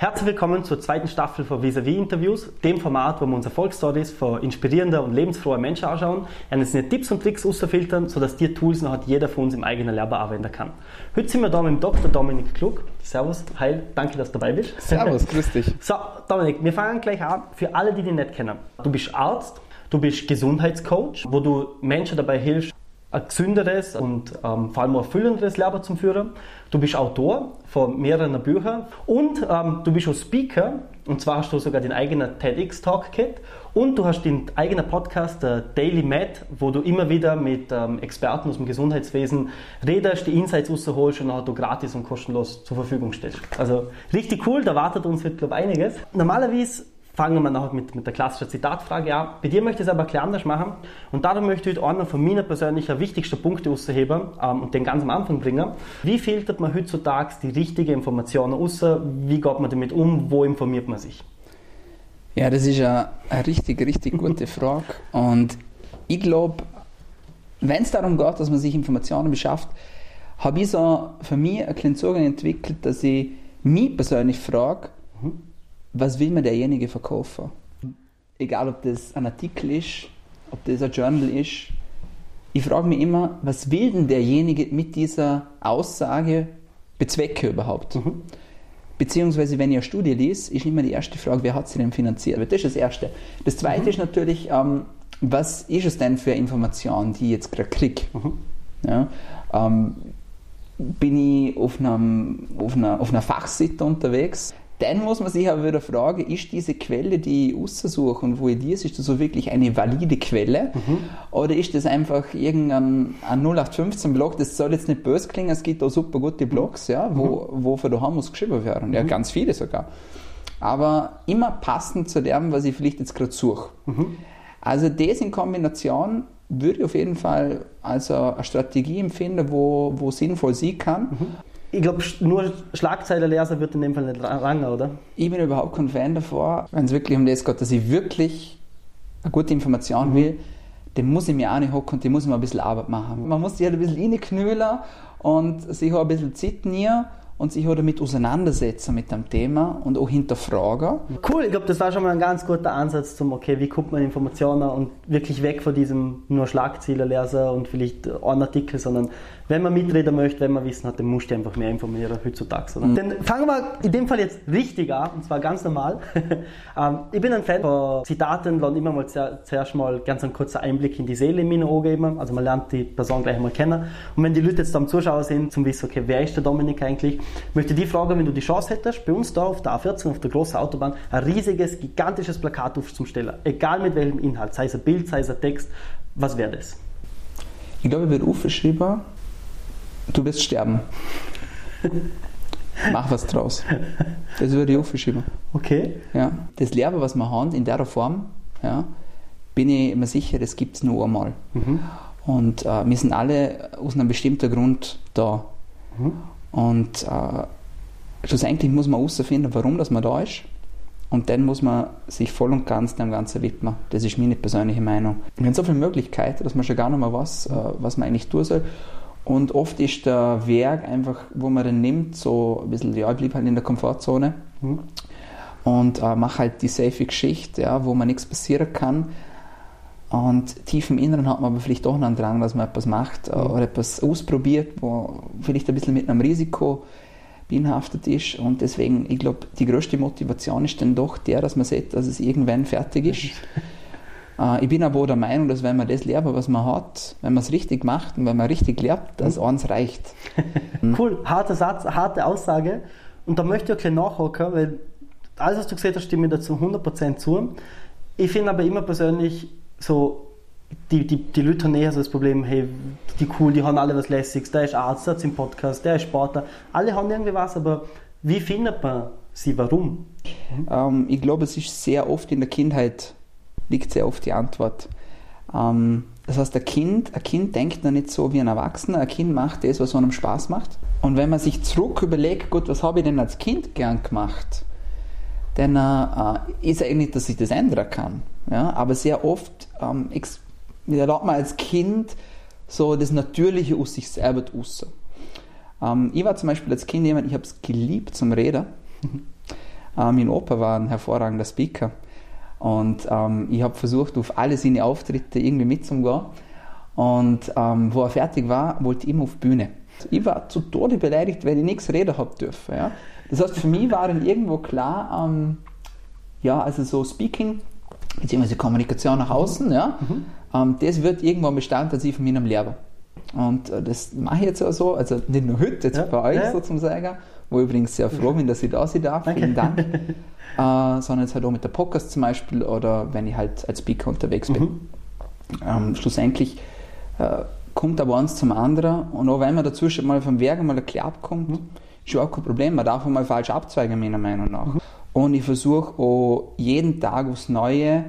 Herzlich willkommen zur zweiten Staffel von Vis-a-vis Interviews, dem Format, wo wir uns Erfolgsstories von inspirierender und lebensfroher Menschen anschauen, und es nicht Tipps und Tricks ausfiltern, sodass die Tools noch jeder von uns im eigenen Leben anwenden kann. Heute sind wir da mit dem Dr. Dominik Klug. Servus, hi, danke, dass du dabei bist. Servus, grüß dich. So, Dominik, wir fangen gleich an. Für alle, die dich nicht kennen. Du bist Arzt, du bist Gesundheitscoach, wo du Menschen dabei hilfst, ein gesünderes und ähm, vor allem ein erfüllenderes Leben zu führen. Du bist Autor von mehreren Büchern und ähm, du bist auch Speaker. Und zwar hast du sogar den eigenen TEDx-Talk gehabt und du hast den eigenen Podcast, der Daily Med, wo du immer wieder mit ähm, Experten aus dem Gesundheitswesen redest, die Insights rausholst und auch du gratis und kostenlos zur Verfügung stellst. Also richtig cool, da wartet uns heute, glaube ich, einiges. Normalerweise fangen wir nachher mit, mit der klassischen Zitatfrage an. Bei dir möchte ich es aber bisschen anders machen. Und darum möchte ich heute einen von meinen persönlichen wichtigsten Punkte rausheben ähm, und den ganz am Anfang bringen. Wie filtert man heutzutage die richtige Informationen raus? Wie geht man damit um? Wo informiert man sich? Ja, das ist eine, eine richtig, richtig gute Frage. Und ich glaube, wenn es darum geht, dass man sich Informationen beschafft, habe ich so für mich einen kleinen Zugang entwickelt, dass ich mich persönlich frage, mhm was will mir derjenige verkaufen? Egal, ob das ein Artikel ist, ob das ein Journal ist. Ich frage mich immer, was will denn derjenige mit dieser Aussage bezwecken überhaupt? Mhm. Beziehungsweise, wenn ich eine Studie lese, ist immer die erste Frage, wer hat sie denn finanziert? Das ist das Erste. Das Zweite mhm. ist natürlich, ähm, was ist es denn für Information, die ich jetzt gerade kriege? Mhm. Ja, ähm, bin ich auf, einem, auf, einer, auf einer Fachseite unterwegs, dann muss man sich aber wieder fragen, ist diese Quelle, die ich aussuche und wo ich lese, ist das so wirklich eine valide Quelle? Mhm. Oder ist das einfach irgendein 0815-Blog? Das soll jetzt nicht böse klingen, es gibt auch super gute Blogs, ja, wo, mhm. wo für daheim muss geschrieben werden. Ja, mhm. ganz viele sogar. Aber immer passend zu dem, was ich vielleicht jetzt gerade suche. Mhm. Also das in Kombination würde ich auf jeden Fall als eine Strategie empfinden, wo, wo sinnvoll sein kann. Ich glaube, nur Schlagzeilenleser wird in dem Fall nicht lange, oder? Ich bin überhaupt kein Fan davon, wenn es wirklich um das geht, dass ich wirklich eine gute Information mhm. will, dann muss ich mir auch nicht hocken und dann muss ich mal ein bisschen Arbeit machen. Man muss sich halt ein bisschen reinknüllen und sich auch ein bisschen Zeit nehmen und sich auch damit auseinandersetzen mit dem Thema und auch hinterfragen. Cool, ich glaube, das war schon mal ein ganz guter Ansatz zum, okay, wie kommt man Informationen und wirklich weg von diesem nur Schlagzeilen lesen und vielleicht einen Artikel, sondern wenn man mitreden möchte, wenn man Wissen hat, dann muss ich einfach mehr informieren heutzutage. Mhm. Dann fangen wir in dem Fall jetzt richtig an, und zwar ganz normal. ähm, ich bin ein Fan von Zitaten, und immer mal zuerst mal ganz einen kurzen Einblick in die Seele in meine Augen geben. Also man lernt die Person gleich einmal kennen. Und wenn die Leute jetzt am Zuschauer sind, zum Wissen, okay, wer ist der Dominik eigentlich, möchte die fragen, wenn du die Chance hättest, bei uns da auf der A14, auf der großen Autobahn, ein riesiges, gigantisches Plakat aufzustellen. Egal mit welchem Inhalt, sei es ein Bild, sei es ein Text, was wäre das? Ich glaube, ich würde aufgeschrieben, du wirst sterben. Mach was draus. Das würde ich aufschieben. Okay. Ja, das Leben, was wir haben, in der Form, ja, bin ich mir sicher, das gibt es nur einmal. Mhm. Und äh, wir sind alle aus einem bestimmten Grund da. Mhm. Und äh, schlussendlich muss man herausfinden, warum dass man da ist. Und dann muss man sich voll und ganz dem Ganzen widmen. Das ist meine persönliche Meinung. Wir haben so viele Möglichkeiten, dass man schon gar nicht mehr weiß, äh, was man eigentlich tun soll. Und oft ist der Werk einfach, wo man den nimmt, so ein bisschen, ja, ich bleibe halt in der Komfortzone mhm. und äh, mache halt die safe Geschichte, ja, wo man nichts passieren kann. Und tief im Inneren hat man aber vielleicht doch einen Drang, dass man etwas macht äh, mhm. oder etwas ausprobiert, wo vielleicht ein bisschen mit einem Risiko behaftet ist. Und deswegen, ich glaube, die größte Motivation ist dann doch der, dass man sieht, dass es irgendwann fertig ist. Äh, ich bin aber auch der Meinung, dass wenn man das lernt, was man hat, wenn man es richtig macht und wenn man richtig lernt, dass mhm. eins reicht. cool, harter Satz, harte Aussage. Und da möchte ich auch gleich nachhaken, weil alles, was du gesagt hast, stimme ich dazu 100% zu. Ich finde aber immer persönlich so, die, die, die Leute haben eher so das Problem, hey, die cool, die haben alle was Lässiges, der ist Arzt, der ist im Podcast, der ist Sportler, alle haben irgendwie was, aber wie findet man sie, warum? Ähm, ich glaube, es ist sehr oft in der Kindheit liegt sehr oft die Antwort. Ähm, das heißt, ein Kind, ein Kind denkt noch nicht so wie ein Erwachsener. Ein Kind macht das, was einem Spaß macht. Und wenn man sich zurück überlegt, gut, was habe ich denn als Kind gern gemacht, dann äh, ist eigentlich, dass ich das ändern kann. Ja? Aber sehr oft ähm, lernt man als Kind so das Natürliche aus sich selber raus. Ähm, ich war zum Beispiel als Kind jemand, ich habe es geliebt zum Reden. Äh, mein Opa war ein hervorragender Speaker. Und ähm, ich habe versucht, auf alle seine Auftritte irgendwie mitzugehen. Und ähm, wo er fertig war, wollte ich immer auf die Bühne. Ich war zu Tode beleidigt, weil ich nichts reden habe dürfen. Ja? Das heißt, für mich war dann irgendwo klar, ähm, ja, also so Speaking, beziehungsweise Kommunikation nach außen, ja, mhm. ähm, das wird irgendwann Bestandteil von meinem Leben. Und äh, das mache ich jetzt auch so, also nicht nur heute, jetzt ja. bei euch ja. sozusagen, wo ich übrigens sehr froh bin, dass ich da sein darf, vielen Dank, äh, sondern jetzt halt auch mit der Podcast zum Beispiel oder wenn ich halt als Speaker unterwegs bin. Mhm. Ähm, schlussendlich äh, kommt aber eins zum anderen und auch wenn man dazwischen mal vom Werk mal ein bisschen abkommt, mhm. ist ja auch kein Problem, man darf auch mal falsch abzweigen, meiner Meinung nach. Mhm. Und ich versuche auch jeden Tag aufs Neue,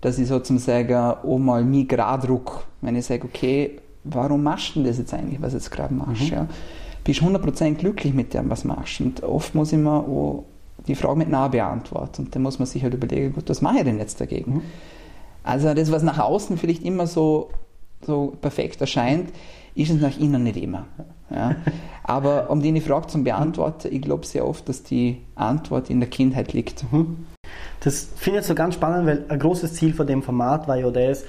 dass ich sozusagen auch mal mich gerade druck. Wenn ich sage, okay, warum machst du das jetzt eigentlich, was du jetzt gerade machst? Mhm. Ja? Bist 100% glücklich mit dem, was du machst? Und oft muss ich mir auch die Frage mit nah beantworten. Und dann muss man sich halt überlegen, gut, was mache ich denn jetzt dagegen? Mhm. Also das, was nach außen vielleicht immer so, so perfekt erscheint, ist es nach innen nicht immer. Ja. Aber um die Frage zu beantworten, ich glaube sehr oft, dass die Antwort in der Kindheit liegt. Mhm. Das finde ich so ganz spannend, weil ein großes Ziel von dem Format war ja das,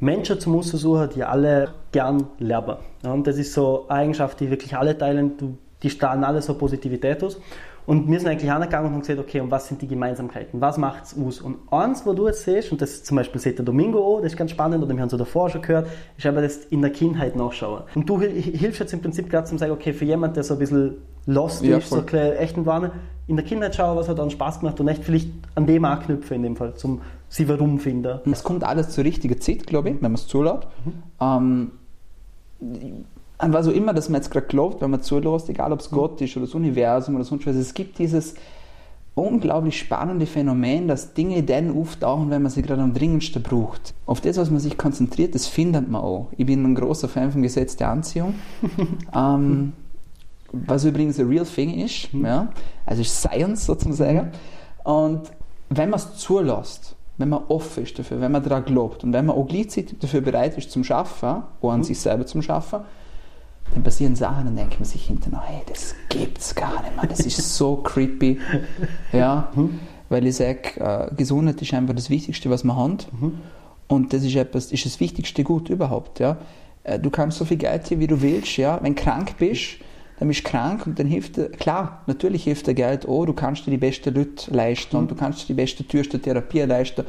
Menschen zum Aussuchen, die alle gern lernen. Ja, und das ist so eine Eigenschaft, die wirklich alle teilen, die strahlen alle so Positivität aus. Und wir sind eigentlich angegangen und haben gesagt, okay, und was sind die Gemeinsamkeiten? Was macht es aus? Und eins, wo du jetzt siehst, und das zum Beispiel sieht der Domingo auch, das ist ganz spannend, oder wir haben es davor schon gehört, ist aber das in der Kindheit nachschauen. Und du hilfst jetzt im Prinzip gerade zum sagen, okay, für jemanden, der so ein bisschen lost ja, ist, voll. so echten Warne, in der Kindheit schauen, was hat dann Spaß gemacht und echt vielleicht an dem anknüpfen in dem Fall, zum sie warum finden. Es kommt alles zur richtigen Zeit, glaube ich, wenn man es zulässt. Mhm. Ähm, was auch immer, dass man jetzt gerade glaubt, wenn man zulässt, egal ob es mhm. Gott ist oder das Universum oder sonst was, es gibt dieses unglaublich spannende Phänomen, dass Dinge dann auftauchen, wenn man sie gerade am dringendsten braucht. Auf das, was man sich konzentriert, das findet man auch. Ich bin ein großer Fan vom Gesetz der Anziehung. ähm, was übrigens ein real thing ist, mhm. ja, also ist Science sozusagen. Und wenn man es zulässt, wenn man offen ist dafür, wenn man daran glaubt und wenn man auch gleichzeitig dafür bereit ist zum Schaffen, auch an mhm. sich selber zum Schaffen, dann passieren Sachen, dann denkt man sich hinterher, hey, das gibt's gar nicht mehr, das ist so creepy. Ja, mhm. weil ich sage, äh, Gesundheit ist einfach das Wichtigste, was wir haben. Mhm. Und das ist, etwas, ist das wichtigste Gut überhaupt. Ja. Äh, du kannst so viel Geld hier, wie du willst. Ja. Wenn du krank bist, dann bist du krank und dann hilft dir, klar, natürlich hilft dir Geld auch, du kannst dir die besten Leute leisten mhm. und du kannst dir die beste teuerste Therapie leisten.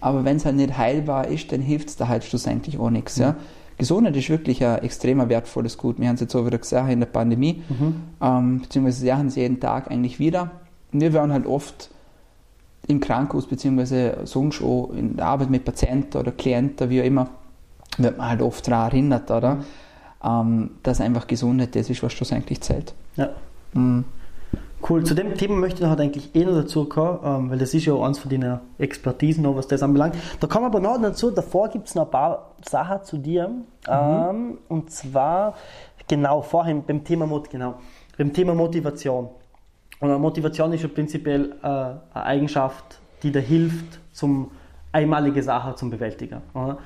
Aber wenn es halt nicht heilbar ist, dann hilft es dir halt schlussendlich auch nichts. Mhm. Ja. Gesundheit ist wirklich ein extrem wertvolles Gut. Wir haben es jetzt auch wieder gesehen in der Pandemie, mhm. ähm, beziehungsweise sie haben es jeden Tag eigentlich wieder. Wir werden halt oft im Krankenhaus, beziehungsweise sonst auch in der Arbeit mit Patienten oder Klienten, wie auch immer, wird man halt oft daran erinnert, oder? Ähm, dass einfach Gesundheit das ist, was schlussendlich zählt. Ja. Mhm. Cool, zu dem Thema möchte ich noch eigentlich eh noch dazu kommen, ähm, weil das ist ja auch eins von deinen Expertisen, noch, was das anbelangt. Da kommen wir aber noch dazu, davor gibt es noch ein paar Sachen zu dir. Mhm. Ähm, und zwar, genau, vorhin beim Thema, genau, beim Thema Motivation. Und Motivation ist ja prinzipiell äh, eine Eigenschaft, die dir hilft, zum einmalige Sachen zum Bewältigen.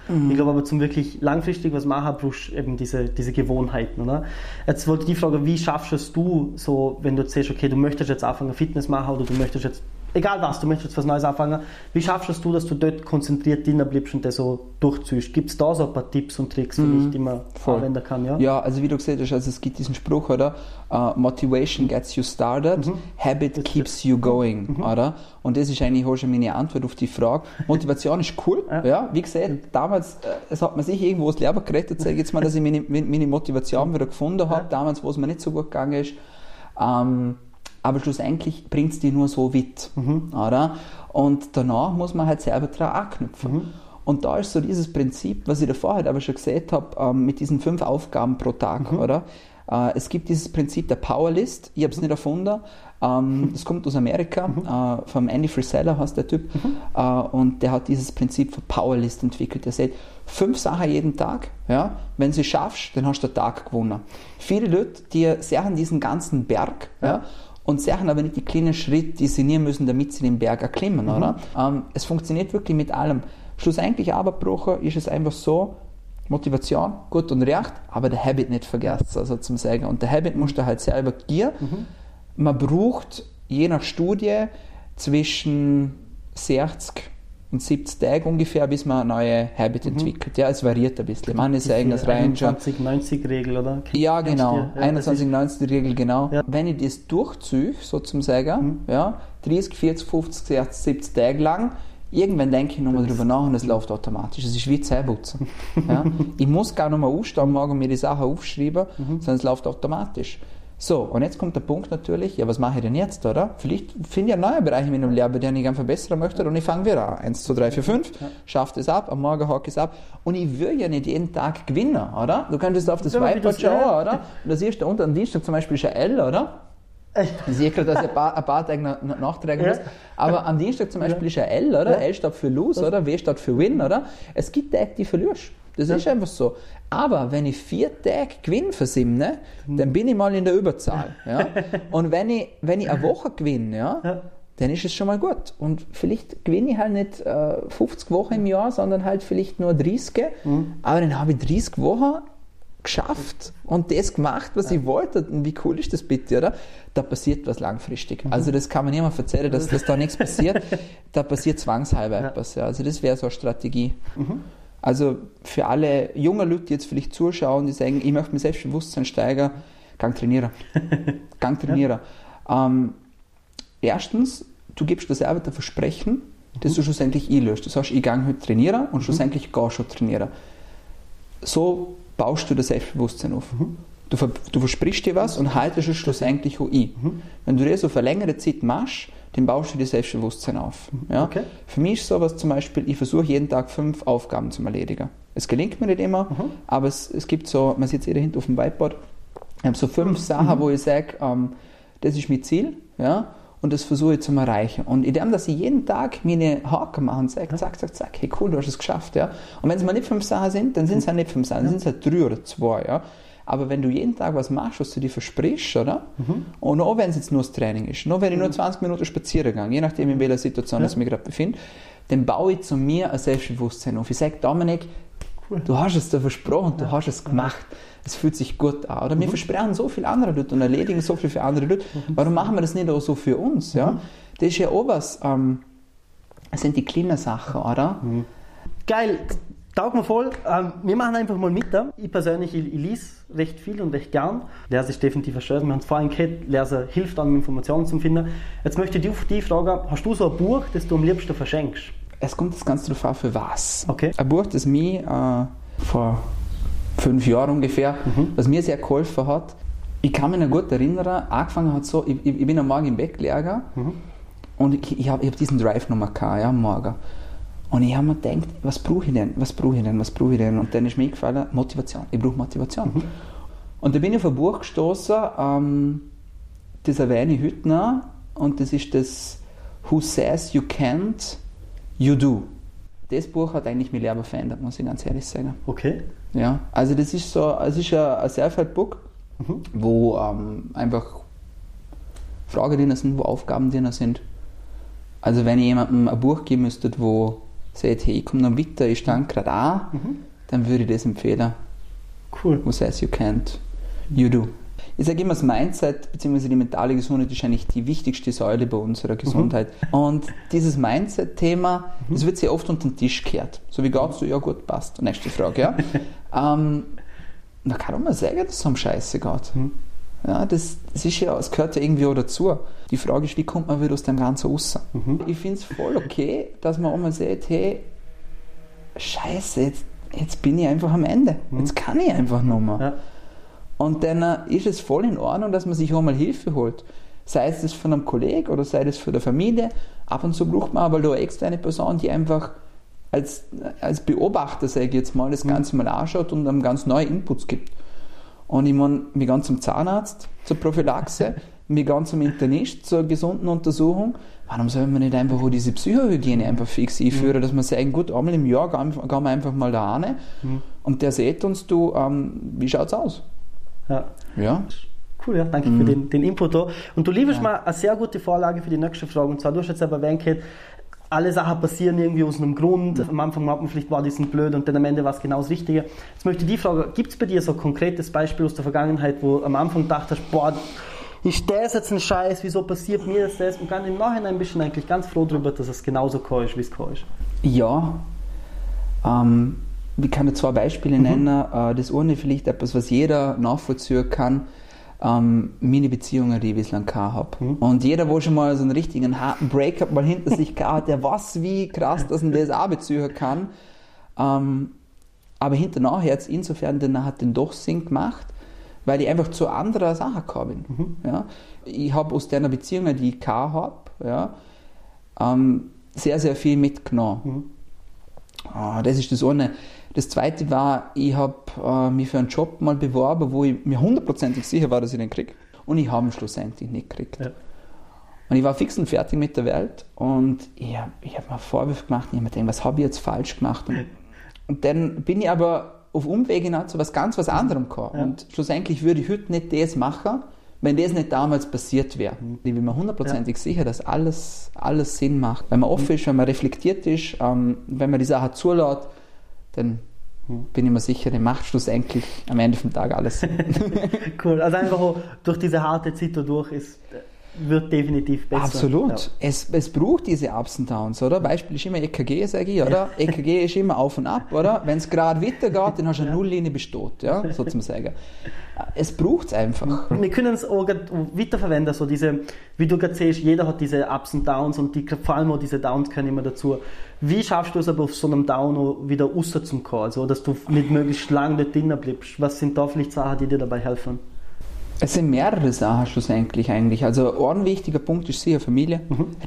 Mhm. Ich glaube aber zum wirklich langfristig was machen, brauchst du eben diese, diese Gewohnheiten. Oder? Jetzt wollte ich die Frage, wie schaffst es du so, wenn du siehst, okay, du möchtest jetzt anfangen Fitness machen oder du möchtest jetzt egal was, du möchtest was Neues anfangen, wie schaffst du es, dass du dort konzentriert drinnen bleibst und das so durchziehst? Gibt es da so ein paar Tipps und Tricks für mhm. die man Voll. anwenden kann? Ja? ja, also wie du gesagt hast, also es gibt diesen Spruch, oder? Uh, Motivation gets you started, mhm. Habit das keeps you going, mhm. oder? Und das ist eigentlich auch schon meine Antwort auf die Frage. Motivation ist cool, ja. ja. Wie gesagt, damals, äh, es hat man sich irgendwo das Leben gerettet, sage ich jetzt mal, dass ich meine, meine Motivation wieder gefunden habe, damals, wo es mir nicht so gut gegangen ist. Ähm, aber schlussendlich bringt es die nur so weit. Mhm. Oder? Und danach muss man halt selber daran anknüpfen. Mhm. Und da ist so dieses Prinzip, was ich davor halt aber schon gesehen habe, ähm, mit diesen fünf Aufgaben pro Tag, mhm. oder? Äh, es gibt dieses Prinzip der Powerlist, ich habe es nicht erfunden, ähm, das kommt aus Amerika, mhm. äh, vom Andy Frisella heißt der Typ, mhm. äh, und der hat dieses Prinzip für Powerlist entwickelt. Er sagt, fünf Sachen jeden Tag, ja, wenn du sie schaffst, dann hast du den Tag gewonnen. Viele Leute, die sehen diesen ganzen Berg, ja, ja und sehen aber nicht die kleinen Schritte, die sie nehmen müssen, damit sie den Berg erklimmen, mhm. oder? Ähm, es funktioniert wirklich mit allem. Schlussendlich aber, Brucher, ist es einfach so, Motivation, gut und recht, aber der Habit nicht vergessen, also zum sagen. Und der Habit musst du halt selber gehen. Mhm. Man braucht je nach Studie zwischen 60 und 70 Tage ungefähr, bis man eine neue Habit entwickelt. Ja, es variiert ein bisschen. Manche sagen, das reicht schon. 21-90-Regel, oder? Ja, genau. Ja, das ist- 21-90-Regel, genau. Ja. Wenn ich das durchziehe, so zum Sagen, ja, 30, 40, 50, 60, 70 Tage lang, irgendwann denke ich nochmal drüber nach und es läuft automatisch. Es ist wie Zähneputzen. ja. Ich muss gar nicht mehr aufstehen morgen und mir die Sachen aufschreiben, sondern es läuft automatisch. So, und jetzt kommt der Punkt natürlich, ja, was mache ich denn jetzt, oder? Vielleicht finde ich einen neuen Bereich in meinem Leben, den ich gerne verbessern möchte und ich fange wieder an. 1, 2, 3, 4, 5, schafft es ab, am Morgen ich es ab. Und ich will ja nicht jeden Tag gewinnen, oder? Du könntest auf das Ja, Whiteboard das- ja. schauen, oder? Und da siehst du unten am Dienstag zum Beispiel ist ein L, oder? Ich sehe gerade, dass ich ein paar, ein paar Tage nachtragen Ja. muss. Aber am Dienstag zum Beispiel ist ein L, oder? Ja. L steht für Lose, oder? W steht für Win, oder? Es gibt Tage, die verlierst. Das ist einfach so. Aber wenn ich vier Tage Gewinn versimne, dann bin ich mal in der Überzahl. Ja? Und wenn ich, wenn ich eine Woche gewinne, ja, Ja. dann ist es schon mal gut. Und vielleicht gewinne ich halt nicht äh, 50 Wochen im Jahr, sondern halt vielleicht nur 30. Aber dann habe ich 30 Wochen geschafft und das gemacht, was ich wollte. Und wie cool ist das bitte, oder? Da passiert was langfristig. Also das kann man niemand erzählen, dass, dass da nichts passiert. Da passiert zwangshalber etwas. Ja. Also das wäre so eine Strategie. Also für alle jungen Leute, die jetzt vielleicht zuschauen, die sagen, ich möchte mein Selbstbewusstsein steigern, Gang trainieren. Gang trainieren. Ähm, erstens, du gibst dir selber ein Versprechen, das du schlussendlich einlöst. Du sagst, ich gehe heute trainieren und schlussendlich gehst du trainieren. So baust du das Selbstbewusstsein auf. Du, ver du versprichst dir was und haltest es schlussendlich auch ein. Wenn du das auf eine längere Zeit machst, dann baust du dir Selbstbewusstsein auf. Ja? Okay. Für mich ist sowas zum Beispiel, ich versuche jeden Tag fünf Aufgaben zu erledigen. Es gelingt mir nicht immer, aber es, es gibt so, man sieht es hier hinten auf dem Whiteboard, ich habe so fünf Sachen, wo ich sage, ähm, das ist mein Ziel, ja, und das versuche ich zu erreichen. Und indem, dass ich jeden Tag meine Haken mache und sage, zack, zack, zack, hey cool, du hast es geschafft, ja. Und wenn es mal nicht fünf Sachen sind, dann sind es halt nicht fünf Sachen, dann sind es halt drei oder zwei, ja. Aber wenn du jeden Tag was machst, was du dir versprichst, oder? Und auch wenn es jetzt nur das Training ist, nur wenn ich nur 20 Minuten spazieren gehe, je nachdem in welcher Situation ich mich gerade befinde, dann baue ich zu mir ein Selbstbewusstsein auf. Ich sage, Dominik, du hast es dir versprochen, du hast es gemacht. Es fühlt sich gut an. Oder wir versprechen so viele andere Leute und erledigen so viel für andere Leute. Warum machen wir das nicht auch so für uns? Ja? Das ist ja auch was, ähm, das sind die kleinen Sachen, oder? Geil, taugt mir voll. Ähm, wir machen einfach mal mit. da. Ich persönlich, ich, ich lese recht viel und recht gern. Lese ist definitiv ein Stört. Wir haben es vorhin gehört, Lesen hilft einem, Informationen zu finden. Jetzt möchte ich dich fragen, hast du so ein Buch, das du am liebsten verschenkst? Es kommt das Ganze darauf an, für was. Okay. Ein Buch, das mir äh, vor fünf Jahren ungefähr, was mir sehr geholfen hat. Ich kann mich noch gut erinnern, angefangen hat so, ich, ich bin am Morgen im Bett gelegen und ich, ich habe hab diesen Drive nochmal gehabt, ja, am Morgen. Und ich habe mir gedacht, was brauche ich denn, was brauche ich denn, was brauche ich denn? Und dann ist mir eingefallen, Motivation, ich brauche Motivation. Und da bin ich auf ein Buch gestoßen, ähm, das erwähne ich heute noch, und das ist das Who Says You Can't, You Do. Das Buch hat eigentlich mein Leben verändert, muss ich ganz ehrlich sagen. Okay. Ja, also das ist so, es ist ein, ein Self-Help-Book, wo ähm, einfach Fragen drin sind, wo Aufgaben drin sind. Also wenn ich jemandem ein Buch geben müsste, wo sagt, hey, ich komme noch weiter, ich stand gerade an, dann würde ich das empfehlen. Cool. Who says you can't, you do. Ich sage immer, das Mindset bzw. die mentale Gesundheit ist eigentlich die wichtigste Säule bei unserer Gesundheit. Und dieses Mindset-Thema, das wird sehr oft unter den Tisch gekehrt. So wie geht's du? Ja gut, passt. Nächste Frage, ja. ähm, da kann man mal sagen, dass es um Scheiße geht. Ja, das, das ist ja, es gehört ja irgendwie auch dazu. Die Frage ist, wie kommt man wieder aus dem Ganzen raus? Ich finde es voll okay, dass man auch mal sagt, hey, Scheiße, jetzt, jetzt bin ich einfach am Ende. Jetzt kann ich einfach noch mal. Ja. Und dann äh, ist es voll in Ordnung, dass man sich auch mal Hilfe holt. Sei es das von einem Kollegen oder sei es von der Familie. Ab und zu braucht man aber da extra eine Person, die einfach als, als Beobachter, sage ich jetzt mal, das Ganze mal anschaut und einem ganz neue Inputs gibt. Und ich meine, wir gehen zum Zahnarzt zur Prophylaxe, wir gehen zum Internist zur gesunden Untersuchung. Warum soll man nicht einfach auch diese Psychohygiene einfach fix einführen, dass wir sagen, gut, einmal im Jahr gehen, gehen wir einfach mal da hin und der sieht uns, du, ähm, wie schaut's aus? Ja. Ja. Cool, ja, danke für den, den Input da. Und du lieferst mal eine sehr gute Vorlage für die nächste Frage. Und zwar, du hast jetzt aber erwähnt, alle Sachen passieren irgendwie aus einem Grund. Am Anfang hat man vielleicht war das blöd und dann am Ende war es genau das Richtige. Jetzt möchte ich die Frage, gibt es bei dir so ein konkretes Beispiel aus der Vergangenheit, wo am Anfang gedacht hast, boah, ist das jetzt ein Scheiß, wieso passiert mir das, das? Und dann im Nachhinein bist du eigentlich ganz froh darüber, dass es genauso gekommen ist, wie es gekommen ist. Ja. Ähm, ich kann dir zwei Beispiele Mhm. nennen. Äh, das eine vielleicht etwas, was jeder nachvollziehen kann. Ähm, meine Beziehungen, die ich bislang gehabt habe. Mhm. Und jeder, wo schon mal so einen richtigen harten Breakup mal hinter sich gehabt hat, der weiß, wie krass dass man das auch beziehen kann. Ähm, aber hinterher jetzt insofern, denn er hat den doch Sinn gemacht, weil ich einfach zu anderer Sache gekommen bin. Ja? Ich habe aus der Beziehung, die ich gehabt habe, ja, ähm, sehr, sehr viel mitgenommen. Ah, das ist das eine. Das zweite war, ich habe äh, mich für einen Job mal beworben, wo ich mir hundertprozentig sicher war, dass ich den kriege. Und ich habe ihn schlussendlich nicht gekriegt. Ja. Und ich war fix und fertig mit der Welt und ich habe hab mir Vorwürfe gemacht und ich habe mir gedacht, was habe ich jetzt falsch gemacht? Und, und dann bin ich aber auf Umwege nach zu was ganz was anderem gekommen. Ja. Und schlussendlich würde ich heute nicht das machen, wenn das nicht damals passiert wäre. Ich bin mir hundertprozentig sicher, dass alles, alles Sinn macht. Wenn man offen ist, wenn man reflektiert ist, ähm, wenn man die Sache zulässt, dann bin ich mir sicher, dann macht schlussendlich am Ende vom Tag alles. Cool. Also einfach durch diese harte Zeit durch ist, wird definitiv besser. Absolut. Ja. Es, es braucht diese Ups und Downs, oder? Beispiel ist immer EKG, sage ich, oder? EKG ist immer auf und ab, oder? Wenn es gerade weitergeht, dann hast du eine Nulllinie besteht, ja, sozusagen. Es braucht es einfach. Wir können es auch weiterverwenden, so diese, wie du gerade siehst, jeder hat diese Ups und Downs und die, vor allem auch diese Downs können immer dazu. Wie schaffst du es aber auf so einem Down auch wieder raus zum kommen, also dass du nicht möglichst lange dort drinnen bleibst? Was sind da vielleicht Sachen, die dir dabei helfen? Es sind mehrere Sachen schlussendlich eigentlich. Also ein wichtiger Punkt ist sicher Familie.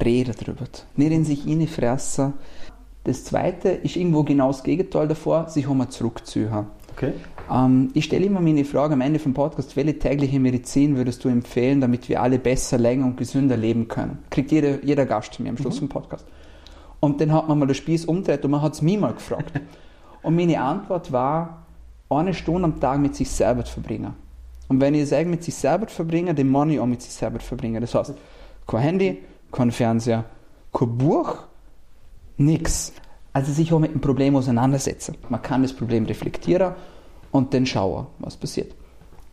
Reden drüber. Nicht in sich reinfressen. Das zweite ist irgendwo genau das Gegenteil davor, sich einmal zurückziehen. Okay. Ähm, ich stelle immer meine Frage am Ende vom Podcast, welche tägliche Medizin würdest du empfehlen, damit wir alle besser, länger und gesünder leben können? Kriegt jeder, jeder Gast zu mir am Schluss vom Podcast. Und dann hat man mal den Spieß umgedreht und man hat es mich mal gefragt. und meine Antwort war, eine Stunde am Tag mit sich selber zu verbringen. Und wenn ich sage, mit sich selber verbringen, dann meine ich auch mit sich selber verbringen. Das heißt, kein Handy, kein Fernseher, kein Buch, nix. Also sich auch mit dem Problem auseinandersetzen. Man kann das Problem reflektieren und dann schauen, was passiert.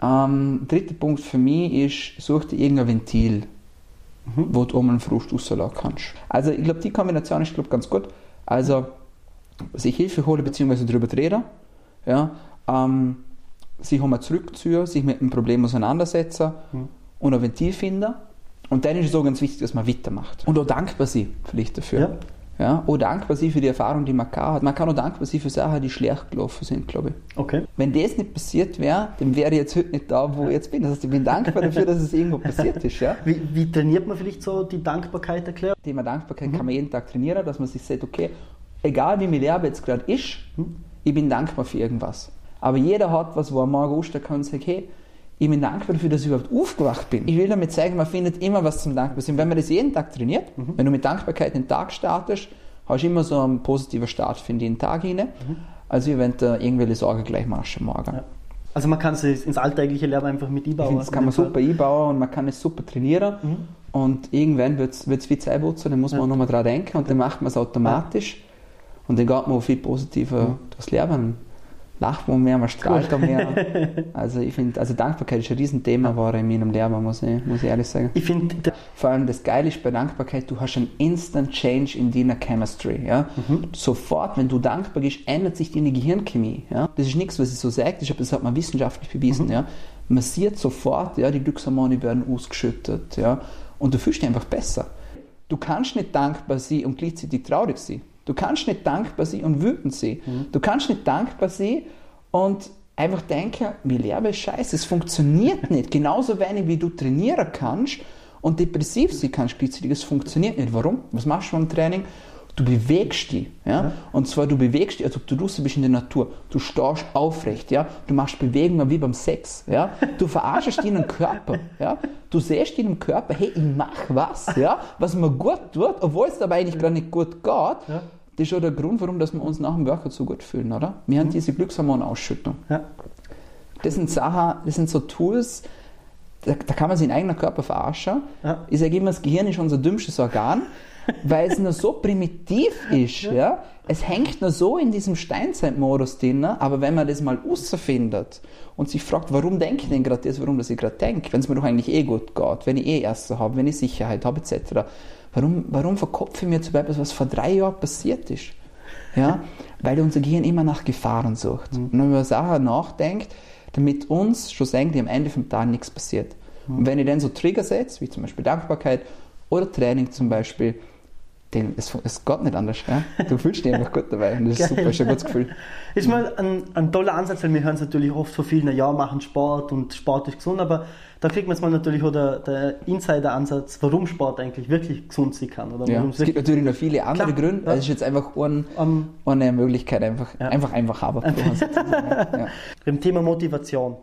Ähm, dritter Punkt für mich ist, such dir irgendein Ventil, wo du einen Frust rauslassen kannst. Also ich glaube, die Kombination ist glaub, ganz gut. Also sich Hilfe holen bzw. darüber reden, ja, ähm, sich einmal zurückziehen, sich mit dem Problem auseinandersetzen und ein Ventil finden. Und dann ist es auch ganz wichtig, dass man weitermacht. Und auch dankbar sein vielleicht dafür. Ja. Ja, auch dankbar sein für die Erfahrung, die man gehabt hat. Man kann auch dankbar sein für Sachen, die schlecht gelaufen sind, glaube ich. Okay. Wenn das nicht passiert wäre, dann wäre ich jetzt heute nicht da, wo ich jetzt bin. Das heißt, ich bin dankbar dafür, dass es irgendwo passiert ist. Ja? Wie, wie trainiert man vielleicht so die Dankbarkeit erklärt? Thema Dankbarkeit kann man jeden Tag trainieren, dass man sich sagt, okay, egal wie mein Leben jetzt gerade ist, ich bin dankbar für irgendwas. Aber jeder hat was, wo er morgen aufstehen kann und sagt, hey, ich bin dankbar dafür, dass ich überhaupt aufgewacht bin. Ich will damit zeigen, man findet immer was zum Dankbar sein. Wenn man das jeden Tag trainiert, wenn du mit Dankbarkeit den Tag startest, hast du immer so einen positiven Start für den Tag hinein. Also wie wenn du irgendwelche Sorgen gleich machst am Morgen. Ja. Also man kann es ins alltägliche Leben einfach mit einbauen. das kann man super einbauen und man kann es super trainieren. Und irgendwann wird es wie Zähneputzen, dann muss man Ja. auch nochmal dran denken und dann macht man es automatisch. Und dann geht man auch viel positiver durchs Leben. Lacht man mehr, man strahlt da mehr. Also ich finde, also Dankbarkeit ist ein Riesenthema war in meinem Leben, muss ich, muss ich ehrlich sagen. Ich finde, Vor allem das Geile ist bei Dankbarkeit, du hast einen Instant Change in deiner Chemistry. Ja? Sofort, wenn du dankbar bist, ändert sich deine Gehirnchemie. Ja? Das ist nichts, was ich so sage, das, ist- das hat man wissenschaftlich bewiesen. Ja? Man sieht sofort, ja, die Glückshormone werden ausgeschüttet ja? und du fühlst dich einfach besser. Du kannst nicht dankbar sein und gleichzeitig traurig sein. Du kannst nicht dankbar sein und wütend sein. Du kannst nicht dankbar sein und einfach denken, mein Leben ist scheiße, es funktioniert nicht. Genauso wenig wie du trainieren kannst und depressiv sein kannst gleichzeitig, es funktioniert nicht. Warum? Was machst du beim Training? Du bewegst dich. Ja? Und zwar du bewegst dich, als ob du draußen bist in der Natur. Du stehst aufrecht. Ja? Du machst Bewegungen wie beim Sex. Ja? Du verarschst deinen Körper. Ja? Du siehst in deinem Körper, hey, ich mache was, ja? was mir gut tut, obwohl es dabei eigentlich gerade nicht gut geht. Ja. Das ist auch der Grund, warum dass wir uns nach dem Workout so gut fühlen, oder? Wir haben diese Glückshormonausschüttung. ja, Das sind Sachen, das sind so Tools, da, da kann man seinen eigenen Körper verarschen. Ja. Ich sage immer, das Gehirn ist unser dümmstes Organ. Weil es nur so primitiv ist. Ja. Es hängt nur so in diesem Steinzeitmodus drin, aber wenn man das mal findet und sich fragt, warum denke ich denn gerade das, warum das ich gerade denke, wenn es mir doch eigentlich eh gut geht, wenn ich eh Erste habe, wenn ich Sicherheit habe, etc., warum, warum verkopfe ich mir zum Beispiel, was vor drei Jahren passiert ist? Ja? Weil unser Gehirn immer nach Gefahren sucht. Mhm. Und wenn man über Sachen nachdenkt, damit uns schlussendlich am Ende vom Tag nichts passiert. Mhm. Und wenn ich dann so Trigger setze, wie zum Beispiel Dankbarkeit oder Training zum Beispiel, den, es, es geht nicht anders. Ja? Du fühlst dich einfach gut dabei und das ist super, ist ein gutes Gefühl. Ist mal ein, ein toller Ansatz, weil wir hören es natürlich oft von vielen, ja, machen Sport und Sport ist gesund, aber da kriegt man jetzt mal natürlich auch der, der Insider-Ansatz, warum Sport eigentlich wirklich gesund sein kann. Oder ja, es gibt natürlich noch viele andere Klar, Gründe, ja. es ist jetzt einfach ein, um, eine Möglichkeit, einfach, ja. einfach, einfach haben. ja. Beim Thema Motivation.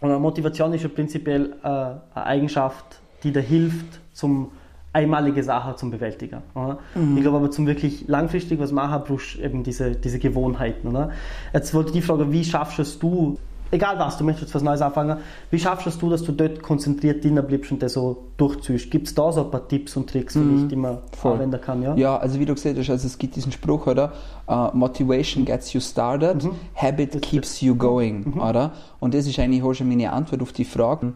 Und Motivation ist ja prinzipiell äh, eine Eigenschaft, die dir hilft, zum einmalige Sachen zum Bewältigen. Mhm. Ich glaube aber zum wirklich langfristig was machen, brauchst du eben diese, diese Gewohnheiten. Oder? Jetzt wollte ich die Frage, wie schaffst es du, egal was, du möchtest was Neues anfangen, wie schaffst es du, dass du dort konzentriert drin bleibst und das so durchziehst? Gibt es da so ein paar Tipps und Tricks, mhm. die man Voll. anwenden kann? Ja? ja, also wie du gesagt hast, also es gibt diesen Spruch, oder? Uh, Motivation gets you started, mhm. Habit keeps you going, mhm. oder? Und das ist eigentlich auch schon meine Antwort auf die Frage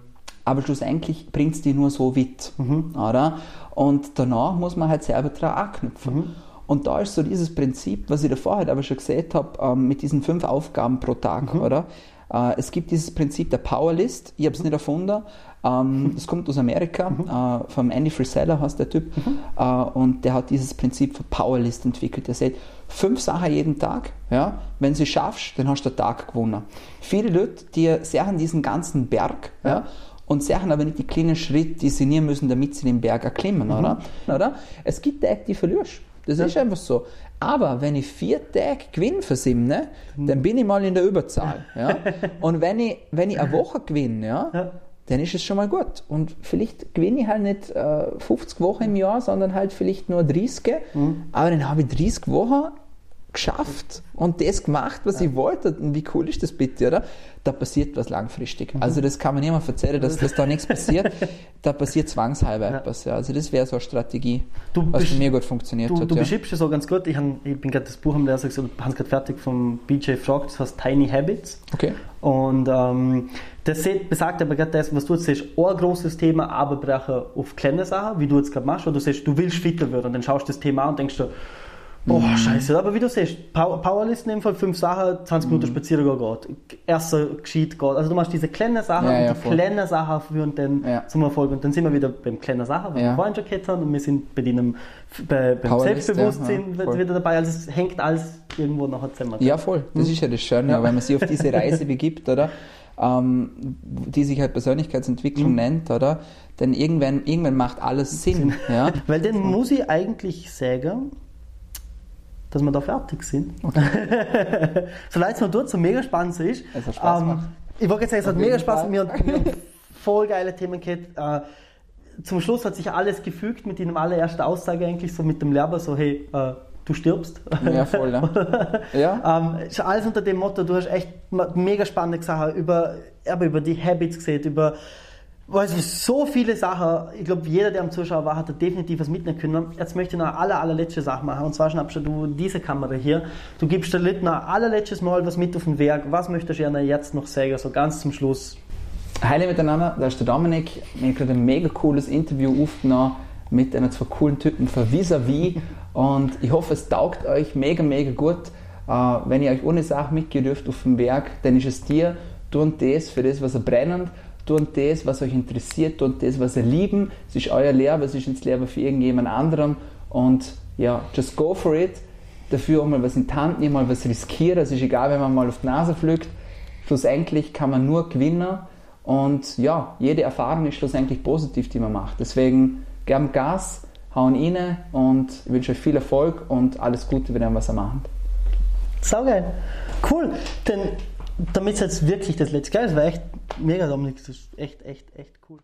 aber schlussendlich bringt es die nur so weit. Mhm. Oder? Und danach muss man halt selber daran anknüpfen. Mhm. Und da ist so dieses Prinzip, was ich davor halt aber schon gesehen habe, ähm, mit diesen fünf Aufgaben pro Tag, mhm. oder? Äh, es gibt dieses Prinzip der Powerlist, ich habe es nicht erfunden, ähm, das kommt aus Amerika, mhm. äh, vom Andy Frisella heißt der Typ, mhm. äh, und der hat dieses Prinzip für Powerlist entwickelt. Er sagt, fünf Sachen jeden Tag, ja, wenn sie schaffst, dann hast du den Tag gewonnen. Viele Leute, die sehen diesen ganzen Berg, ja, ja und sehen aber nicht die kleinen Schritte, die sie nehmen müssen, damit sie den Berg erklimmen, mhm. oder? oder? Es gibt Tage, die verlierst. Das ja. ist einfach so. Aber wenn ich vier Tage gewinne für mhm. dann bin ich mal in der Überzahl. Ja? Und wenn ich, wenn ich eine Woche gewinne, ja, ja, dann ist es schon mal gut. Und vielleicht gewinne ich halt nicht äh, 50 Wochen im Jahr, sondern halt vielleicht nur 30. Mhm. Aber dann habe ich 30 Wochen geschafft und das gemacht, was ja. ich wollte. Und wie cool ist das bitte, oder? Da passiert was langfristig. Mhm. Also das kann man niemand erzählen, dass, dass da nichts passiert. Da passiert zwangshalber ja. etwas. Ja. Also das wäre so eine Strategie, du was für mich gut funktioniert du, hat. Du ja. beschreibst es auch ganz gut. Ich, hab, ich bin gerade das Buch am Lesen gesagt, habe gerade fertig vom BJ Frog, das heißt Tiny Habits. Okay. Und ähm, das besagt aber gerade das, was du jetzt siehst, ein großes Thema, aber brechen auf kleine Sachen, wie du jetzt gerade machst, wo du siehst, du willst fitter werden und dann schaust du das Thema an und denkst du, Boah, mhm. scheiße. Aber wie du siehst, Powerlisten in dem Fall fünf Sachen, 20 Minuten mhm. Spaziergang geht. Erster geschieht geht. Also du machst diese kleinen Sachen ja, ja, und die voll. kleinen Sachen führen dann ja. zum Erfolg. Und dann sind wir wieder beim kleinen Sachen, was ja. wir vorhin schon gehabt haben. Und wir sind bei deinem bei, beim Selbstbewusstsein wieder dabei. Also es hängt alles irgendwo nachher zusammen. Ja, voll. Das mhm. ist ja das Schöne, wenn man sich auf diese Reise begibt, oder? Ähm, die sich halt Persönlichkeitsentwicklung mhm. nennt, oder? Denn irgendwann, irgendwann macht alles Sinn. ja? Weil dann muss ich eigentlich sagen, dass wir da fertig sind. Okay. Solange es noch dort so mega spannend ist. Es hat Spaß ähm, Ich wollte jetzt sagen, es hat mega Spaß mit mir und voll geile Themen gehabt. Äh, zum Schluss hat sich alles gefügt mit deinem allerersten Aussage eigentlich, so mit dem Lehrer, so hey, äh, du stirbst. Ja, voll, ne? ja. ähm, alles unter dem Motto, du hast echt mega spannende Sachen über, aber über die Habits gesehen, über weiß ich, so viele Sachen. Ich glaube, jeder, der am Zuschauer war, hat da definitiv was mitnehmen können. Jetzt möchte ich noch eine aller, allerletzte Sache machen. Und zwar schnappst du diese Kamera hier. Du gibst der Leuten noch allerletztes Mal was mit auf den Werk. Was möchtest du gerne jetzt noch sagen, so ganz zum Schluss? Hallo miteinander, da ist der Dominik. Wir haben gerade ein mega cooles Interview aufgenommen mit einem zwei coolen Typen von Vis-a-vis. Und ich hoffe, es taugt euch mega, mega gut. Äh, wenn ihr euch ohne Sache mitgehen dürft auf dem Werk, dann ist es dir, und das für das, was er brennend tut das, was euch interessiert, tut das, was ihr lieben. Es ist euer Leben, es ist ins Leben für irgendjemand anderen. Und ja, just go for it. Dafür auch mal was in die Hand nehmen, mal was riskieren. Es ist egal, wenn man mal auf die Nase pflückt. Schlussendlich kann man nur gewinnen. Und ja, jede Erfahrung ist schlussendlich positiv, die man macht. Deswegen gern Gas, hauen rein und ich wünsche euch viel Erfolg und alles Gute bei dem, was ihr macht. Sau geil. Cool. Denn damit es jetzt wirklich das letzte, geil, das war echt mega, Dominik, das ist echt, echt, echt cool.